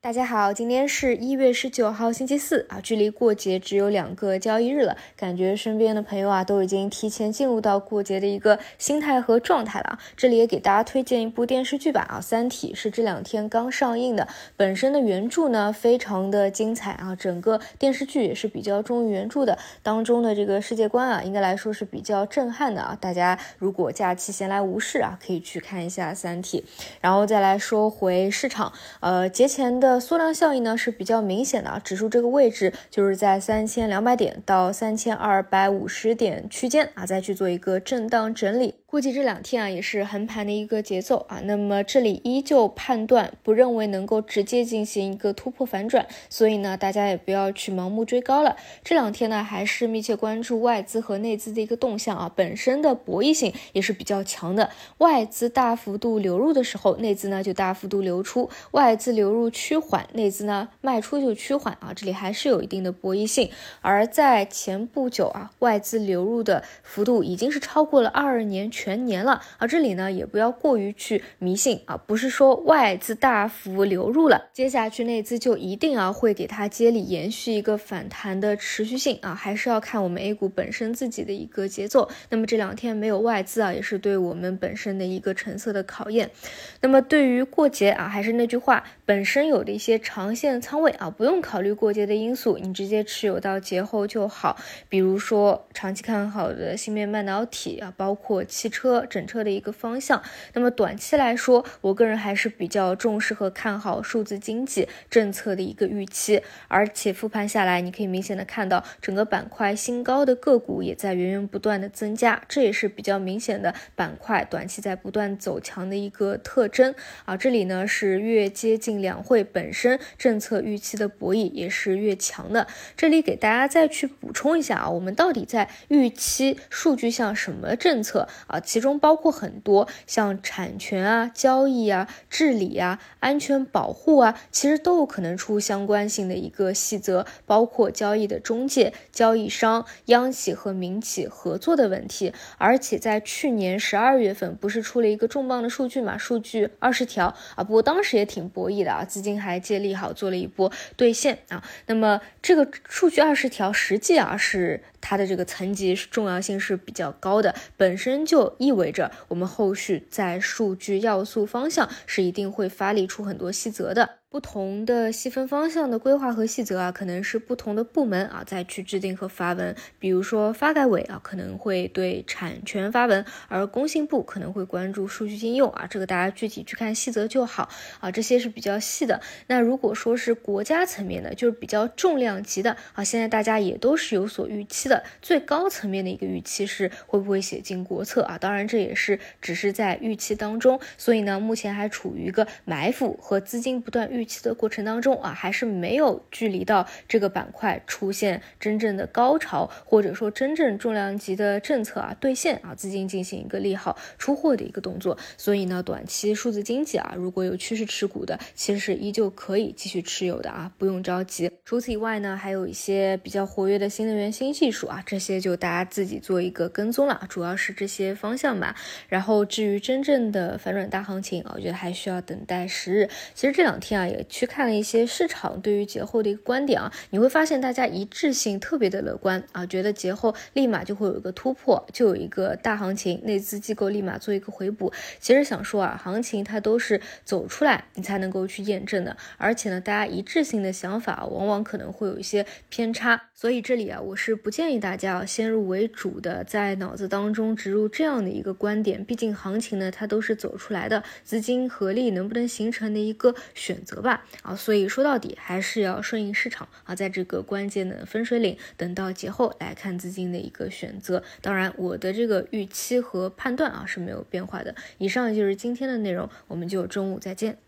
大家好，今天是一月十九号，星期四啊，距离过节只有两个交易日了，感觉身边的朋友啊都已经提前进入到过节的一个心态和状态了啊。这里也给大家推荐一部电视剧吧啊，《三体》是这两天刚上映的，本身的原著呢非常的精彩啊，整个电视剧也是比较忠于原著的，当中的这个世界观啊，应该来说是比较震撼的啊。大家如果假期闲来无事啊，可以去看一下《三体》，然后再来说回市场，呃，节前的。的缩量效应呢是比较明显的啊，指数这个位置就是在三千两百点到三千二百五十点区间啊，再去做一个震荡整理。估计这两天啊也是横盘的一个节奏啊，那么这里依旧判断不认为能够直接进行一个突破反转，所以呢大家也不要去盲目追高了。这两天呢还是密切关注外资和内资的一个动向啊，本身的博弈性也是比较强的。外资大幅度流入的时候，内资呢就大幅度流出；外资流入趋缓，内资呢卖出就趋缓啊，这里还是有一定的博弈性。而在前不久啊，外资流入的幅度已经是超过了二二年。全年了啊，这里呢也不要过于去迷信啊，不是说外资大幅流入了，接下去内资就一定啊会给它接力，延续一个反弹的持续性啊，还是要看我们 A 股本身自己的一个节奏。那么这两天没有外资啊，也是对我们本身的一个成色的考验。那么对于过节啊，还是那句话，本身有的一些长线仓位啊，不用考虑过节的因素，你直接持有到节后就好。比如说长期看好的芯片半导体啊，包括车整车的一个方向，那么短期来说，我个人还是比较重视和看好数字经济政策的一个预期，而且复盘下来，你可以明显的看到整个板块新高的个股也在源源不断的增加，这也是比较明显的板块短期在不断走强的一个特征啊。这里呢是越接近两会本身政策预期的博弈也是越强的。这里给大家再去补充一下啊，我们到底在预期数据像什么政策啊？其中包括很多像产权啊、交易啊、治理啊、安全保护啊，其实都有可能出相关性的一个细则，包括交易的中介、交易商、央企和民企合作的问题。而且在去年十二月份，不是出了一个重磅的数据嘛？数据二十条啊，不过当时也挺博弈的啊，资金还借利好做了一波兑现啊。那么这个数据二十条实际啊是。它的这个层级重要性是比较高的，本身就意味着我们后续在数据要素方向是一定会发力出很多细则的。不同的细分方向的规划和细则啊，可能是不同的部门啊再去制定和发文。比如说发改委啊，可能会对产权发文，而工信部可能会关注数据应用啊，这个大家具体去看细则就好啊。这些是比较细的。那如果说是国家层面的，就是比较重量级的啊，现在大家也都是有所预期的。最高层面的一个预期是会不会写进国策啊？当然这也是只是在预期当中，所以呢，目前还处于一个埋伏和资金不断预。预期的过程当中啊，还是没有距离到这个板块出现真正的高潮，或者说真正重量级的政策啊兑现啊，资金进行一个利好出货的一个动作。所以呢，短期数字经济啊，如果有趋势持股的，其实依旧可以继续持有的啊，不用着急。除此以外呢，还有一些比较活跃的新能源新技术啊，这些就大家自己做一个跟踪了，主要是这些方向吧。然后至于真正的反转大行情啊，我觉得还需要等待时日。其实这两天啊。也去看了一些市场对于节后的一个观点啊，你会发现大家一致性特别的乐观啊，觉得节后立马就会有一个突破，就有一个大行情，内资机构立马做一个回补。其实想说啊，行情它都是走出来你才能够去验证的，而且呢，大家一致性的想法往往可能会有一些偏差，所以这里啊，我是不建议大家先入为主的在脑子当中植入这样的一个观点，毕竟行情呢它都是走出来的，资金合力能不能形成的一个选择。吧啊，所以说到底还是要顺应市场啊，在这个关键的分水岭，等到节后来看资金的一个选择。当然，我的这个预期和判断啊是没有变化的。以上就是今天的内容，我们就中午再见。